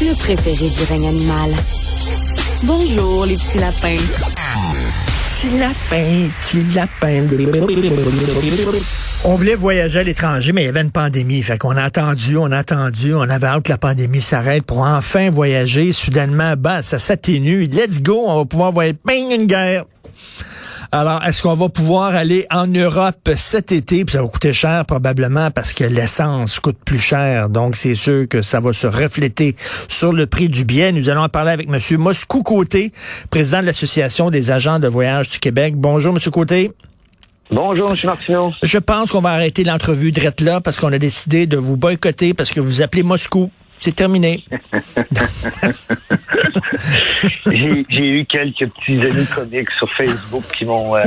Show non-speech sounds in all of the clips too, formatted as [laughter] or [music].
Le préféré du règne animal. Bonjour, les petits lapins. Petit lapin, petit lapin. On voulait voyager à l'étranger, mais il y avait une pandémie. Fait qu'on a attendu, on a attendu, on avait hâte que la pandémie s'arrête pour enfin voyager. Soudainement, bah, ça s'atténue. Let's go, on va pouvoir voyager. Bing, une guerre. Alors, est-ce qu'on va pouvoir aller en Europe cet été? Puis ça va coûter cher probablement parce que l'essence coûte plus cher. Donc, c'est sûr que ça va se refléter sur le prix du billet. Nous allons en parler avec M. Moscou Côté, président de l'Association des agents de voyage du Québec. Bonjour, M. Côté. Bonjour, M. Martineau. Je pense qu'on va arrêter l'entrevue là parce qu'on a décidé de vous boycotter parce que vous appelez Moscou. C'est terminé. [laughs] j'ai eu quelques petits amis comiques sur Facebook qui m'ont euh,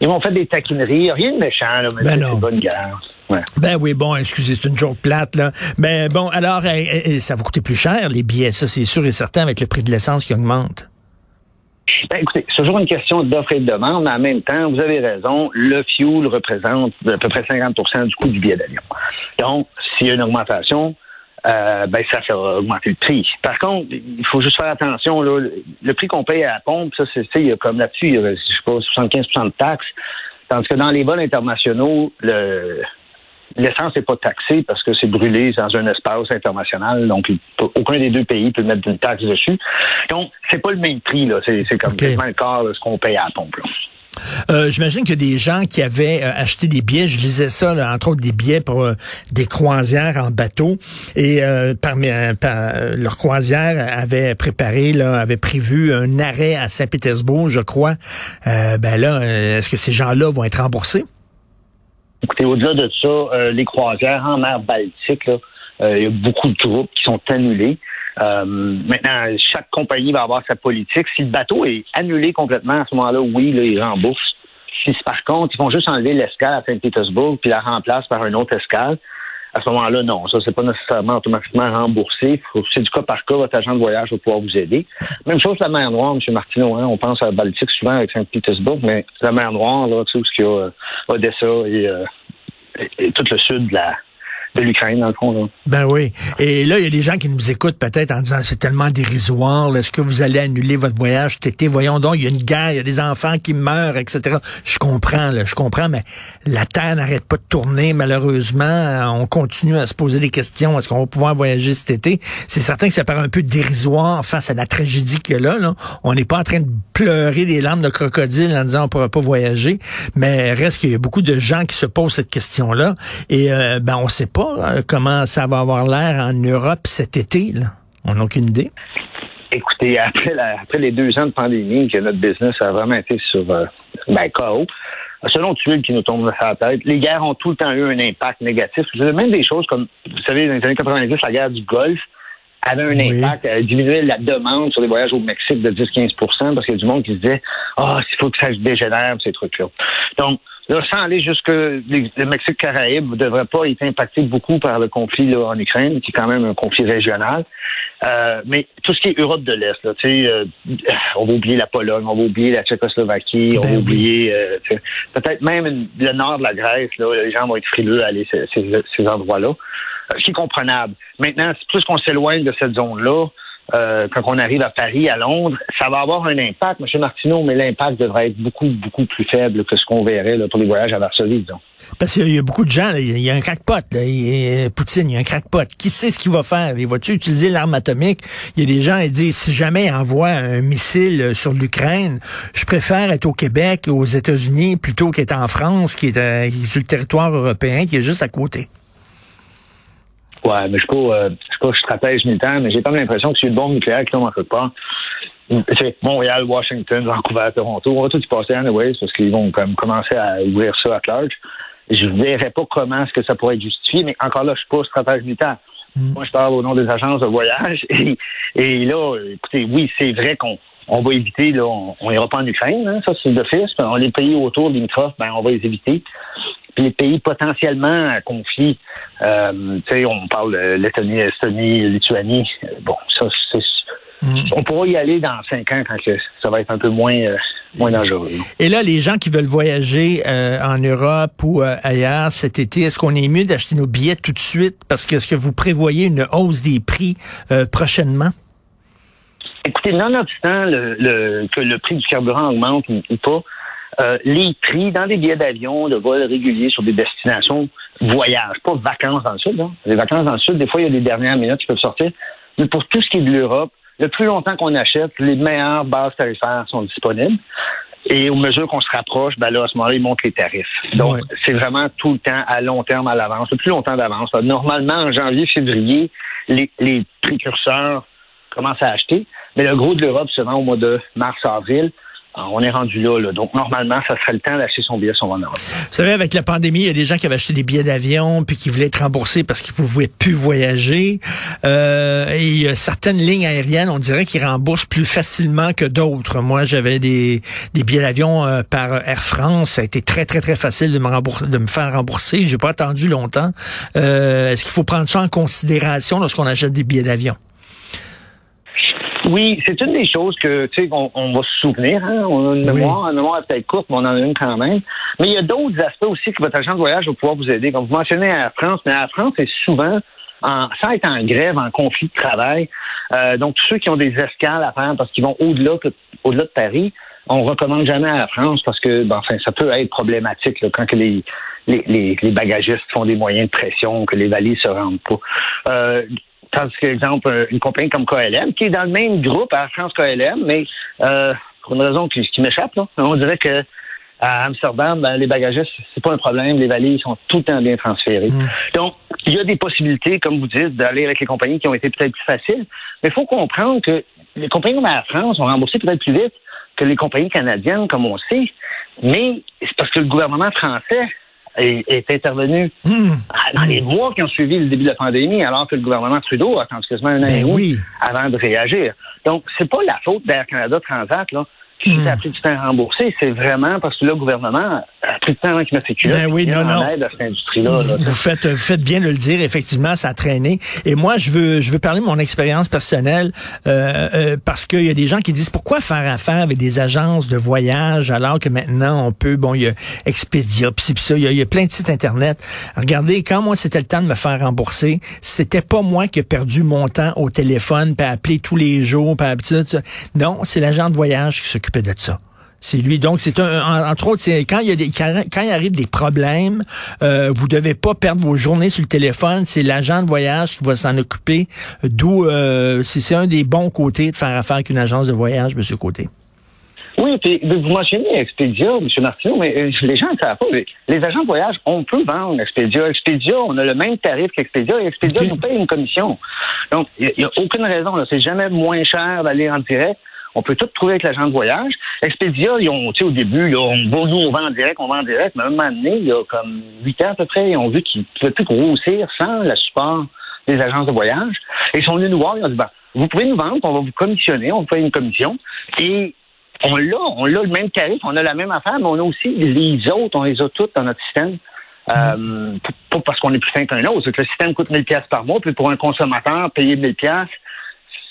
ils m'ont fait des taquineries. Rien de méchant, là, mais Ben c'est non. une bonne guerre. Ouais. Ben oui, bon, excusez, c'est une joke plate, là. Mais bon, alors, euh, euh, ça va coûter plus cher, les billets, ça, c'est sûr et certain, avec le prix de l'essence qui augmente. Ben, écoutez, c'est toujours une question d'offre et de demande, mais en même temps, vous avez raison, le fuel représente à peu près 50% du coût du billet d'avion. Donc, s'il y a une augmentation, euh, ben ça fait augmenter le prix. Par contre, il faut juste faire attention. Là, le- prix qu'on paye à la pompe, ça, c'est, il y a comme là-dessus, il y a, je sais pas, 75% de taxes. Tandis que dans les vols internationaux, le, l'essence n'est pas taxée parce que c'est brûlé dans un espace international. Donc, aucun des deux pays peut mettre une taxe dessus. Donc, c'est pas le même prix. Là. C'est, comme quasiment le quart de ce qu'on paye à la pompe. Là. Euh, J'imagine a des gens qui avaient euh, acheté des billets, je lisais ça, là, entre autres des billets pour euh, des croisières en bateau, et euh, parmi par- leur croisière avait préparé, là, prévu un arrêt à Saint-Pétersbourg, je crois. Ben là, est-ce que ces gens-là vont être remboursés? Écoutez, au-delà de ça, les croisières en mer Baltique, là, il y a beaucoup de groupes qui sont annulés. Euh, maintenant, chaque compagnie va avoir sa politique. Si le bateau est annulé complètement, à ce moment-là, oui, là, ils remboursent. Si par contre, ils vont juste enlever l'escale à Saint-Pétersbourg puis la remplacent par une autre escale, à ce moment-là, non, ça, c'est pas nécessairement automatiquement remboursé. C'est du cas par cas, votre agent de voyage va pouvoir vous aider. Même chose la mer Noire, M. Martineau. Hein, on pense à la Baltique souvent avec Saint-Pétersbourg, mais la mer Noire, là, tu sais, où il y a euh, Odessa et, euh, et tout le sud de la de l'Ukraine, dans le fond. Là. Ben oui. Et là, il y a des gens qui nous écoutent peut-être en disant c'est tellement dérisoire. Est-ce que vous allez annuler votre voyage cet été? Voyons donc, il y a une guerre, il y a des enfants qui meurent, etc. Je comprends, là, je comprends, mais la Terre n'arrête pas de tourner, malheureusement. Euh, On continue à se poser des questions. Est-ce qu'on va pouvoir voyager cet été? C'est certain que ça paraît un peu dérisoire face à la tragédie qu'il y a là. là. On n'est pas en train de pleurer des larmes de crocodile en disant on ne pourra pas voyager, mais reste qu'il y a beaucoup de gens qui se posent cette question-là. Et euh, ben on sait pas euh, comment ça va avoir l'air en Europe cet été. Là? On n'a aucune idée. Écoutez, après, la- après les deux ans de pandémie, que notre business a vraiment été sur euh, ben, KO, selon Tuile qui nous tombe sur la tête, les guerres ont tout le temps eu un impact négatif. Même des choses comme, vous savez, dans les années 90, la guerre du Golfe avait un Oui. impact, elle diminuait la demande sur les voyages au Mexique de 10-15% parce qu'il y a du monde qui se disait Ah, il faut que ça se dégénère, ces trucs-là. Donc, là, sans aller jusque les- le Mexique Caraïbe ne devrait pas être impacté beaucoup par le conflit là, en Ukraine, qui est quand même un conflit régional. Euh, mais tout ce qui est Europe de l'Est, là, euh, on va oublier la Pologne, on va oublier la Tchécoslovaquie, on Ben va oui. oublier euh, peut-être même une- le nord de la Grèce, là, les gens vont être frileux à aller ces, ces, ces endroits-là. Ce qui est comprenable. Maintenant, plus qu'on s'éloigne de cette zone-là, euh, quand on arrive à Paris, à Londres, ça va avoir un impact, M. Martineau, mais l'impact devrait être beaucoup, beaucoup plus faible que ce qu'on verrait là, pour les voyages à Varsovie, disons. Parce qu'il y a beaucoup de gens, il y a un crackpot, là, Poutine, il y a un crackpot. Qui sait ce qu'il va faire? Il va-tu utiliser l'arme atomique? Il y a des gens qui disent, si jamais il envoie un missile sur l'Ukraine, je préfère être au Québec, aux États-Unis, plutôt qu'être en France, qui est, euh, qui est sur le territoire européen, qui est juste à côté. Ouais, mais je ne euh, suis pas stratège militaire, mais j'ai comme l'impression que c'est une bombe nucléaire qui tombe en quelque part. C'est Montréal, Washington, Vancouver, Toronto. On va tout y passer anyways parce qu'ils vont comme commencer à ouvrir ça à large. Je ne verrais pas comment est-ce que ça pourrait être justifié, mais encore là, je suis pas stratège militaire. Mm. Moi, je parle au nom des agences de voyage. [laughs] Et, et là, écoutez, oui, c'est vrai qu'on on va éviter, là, on n'ira pas en Ukraine, hein, ça c'est d'office. Les pays autour des ben, on va les éviter les pays potentiellement à conflit, euh, tu sais, on parle de Lettonie, Estonie, Lituanie. Euh, bon, ça, c'est mm. On pourra y aller dans cinq ans quand ça va être un peu moins, euh, moins dangereux. Et là, les gens qui veulent voyager en Europe ou ailleurs cet été, est-ce qu'on est mieux d'acheter nos billets tout de suite? Parce que est-ce que vous prévoyez une hausse des prix prochainement? Écoutez, nonobstant le, que le prix du carburant augmente ou pas, euh, les prix dans des billets d'avion, de vols réguliers sur des destinations voyage, pas vacances dans le sud. Hein. Les vacances dans le sud, des fois, il y a des dernières minutes qui peuvent sortir. Mais pour tout ce qui est de l'Europe, le plus longtemps qu'on achète, les meilleures bases tarifaires sont disponibles. Et au mesure qu'on se rapproche, ben là, à ce moment-là, ils montent les tarifs. Donc, c'est vraiment tout le temps à long terme à l'avance, le plus longtemps d'avance. Normalement, en janvier, février, les, les précurseurs commencent à acheter. Mais le gros de l'Europe se vend au mois de mars, avril. Ah, on est rendu là, Donc, normalement, ça serait le temps d'acheter son billet son Europe. Vous savez, avec la pandémie, il y a des gens qui avaient acheté des billets d'avion puis qui voulaient être remboursés parce qu'ils ne pouvaient plus voyager. Euh, et a certaines lignes aériennes, on dirait qu'ils remboursent plus facilement que d'autres. Moi, j'avais des, des billets d'avion euh, par Air France. Ça a été très, très, très facile de me, rembourser, de me faire rembourser. J'ai pas attendu longtemps. Euh, est-ce qu'il faut prendre ça en considération lorsqu'on achète des billets d'avion? Oui, c'est une des choses que, tu sais, on, va se souvenir. Hein? On a une mémoire, une mémoire peut-être courte, mais on en a une quand même. Mais il y a d'autres aspects aussi que votre agent de voyage va pouvoir vous aider. Comme vous mentionnez à la France, mais à la France, c'est souvent en, sans être en grève, en conflit de travail. Euh, donc, tous ceux qui ont des escales à faire parce qu'ils vont au-delà au-delà de Paris, on recommande jamais à la France parce que, ben, enfin, ça peut être problématique là, quand que les, les, les, bagagistes font des moyens de pression, que les valises se rendent pas. Euh, Tandis que, exemple, une compagnie comme KLM, qui est dans le même groupe à France KLM, mais euh, pour une raison qui, qui m'échappe, on dirait que à Amsterdam, ben, les bagagistes, c'est pas un problème, les valises sont tout le temps bien transférées. Mm. Donc, il y a des possibilités, comme vous dites, d'aller avec les compagnies qui ont été peut-être plus faciles, mais il faut comprendre que les compagnies comme Air France ont remboursé peut-être plus vite que les compagnies canadiennes, comme on sait, mais c'est parce que le gouvernement français est, intervenu hmm. dans les mois qui ont suivi le début de la pandémie, alors que le gouvernement Trudeau a attendu quasiment un an et ben demi avant de réagir. Donc, c'est pas la faute d'Air Canada Transat, là qui mmh. a pris du temps à rembourser, c'est vraiment parce que le gouvernement temps avant qu'il. Ben oui, non, non. Aide à cette industrie-là. vous faites, vous faites bien de le dire, effectivement, ça a traîné. Et moi, je veux, je veux parler de mon expérience personnelle euh, euh, parce qu'il y a des gens qui disent pourquoi faire affaire avec des agences de voyage alors que maintenant on peut, bon, il y a Expedia, puis ça, il y, a, plein de sites internet. Regardez, quand moi c'était le temps de me faire rembourser, c'était pas moi qui ai perdu mon temps au téléphone, puis appeler tous les jours, puis non, c'est l'agent de voyage qui s'occupe de ça. C'est lui. Donc, c'est un, entre autres, c'est quand il y a des, quand il arrive des problèmes, euh, vous devez pas perdre vos journées sur le téléphone. C'est l'agent de voyage qui va s'en occuper. D'où, euh, c'est un des bons côtés de faire affaire avec une agence de voyage, Monsieur Côté. Oui, puis vous mentionnez Expedia, M. Martineau, mais euh, les gens ne savent pas. Les agents de voyage, on peut vendre Expedia. Expedia, on a le même tarif qu'Expedia et Expedia nous paye une commission. Donc, il n'y a, aucune raison. C'est jamais moins cher d'aller en direct. On peut tout trouver avec l'agent de voyage. Expedia, ils ont, au début, on, nous, on vend en direct, on vend en direct, mais à un moment donné, il y a comme huit ans à peu près, ils ont vu qu'ils ne pouvaient plus grossir sans le support des agences de voyage. Et ils sont venus nous voir, ils ont dit, ben, vous pouvez nous vendre, on va vous commissionner, on vous fait une commission. Et on l'a, on a le même tarif, on a la même affaire, mais on a aussi les autres, on les a toutes dans notre système. Euh, pas parce qu'on est plus fin qu'un autre, c'est que le système coûte 1000 pièces par mois, puis pour un consommateur, payer 1000 pièces,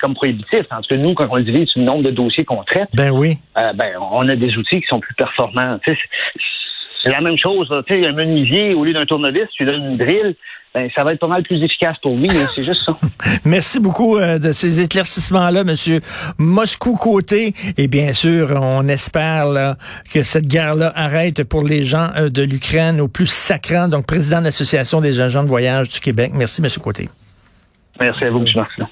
comme prohibitif. Parce que nous, quand on divise le nombre de dossiers qu'on traite, ben oui. Euh, ben, on a des outils qui sont plus performants. c'est la même chose. Sais, un menuisier, au lieu d'un tournevis, tu donnes une drill. ben, ça va être pas mal plus efficace pour lui. Hein, c'est juste ça. [laughs] Merci beaucoup euh, de ces éclaircissements-là, Monsieur Moscou-Côté. Et bien sûr, on espère là, que cette guerre-là arrête pour les gens euh, de l'Ukraine au plus sacrant. Donc, président de l'Association des agents de voyage du Québec. Merci, Monsieur Côté. Merci à vous, M. Martin.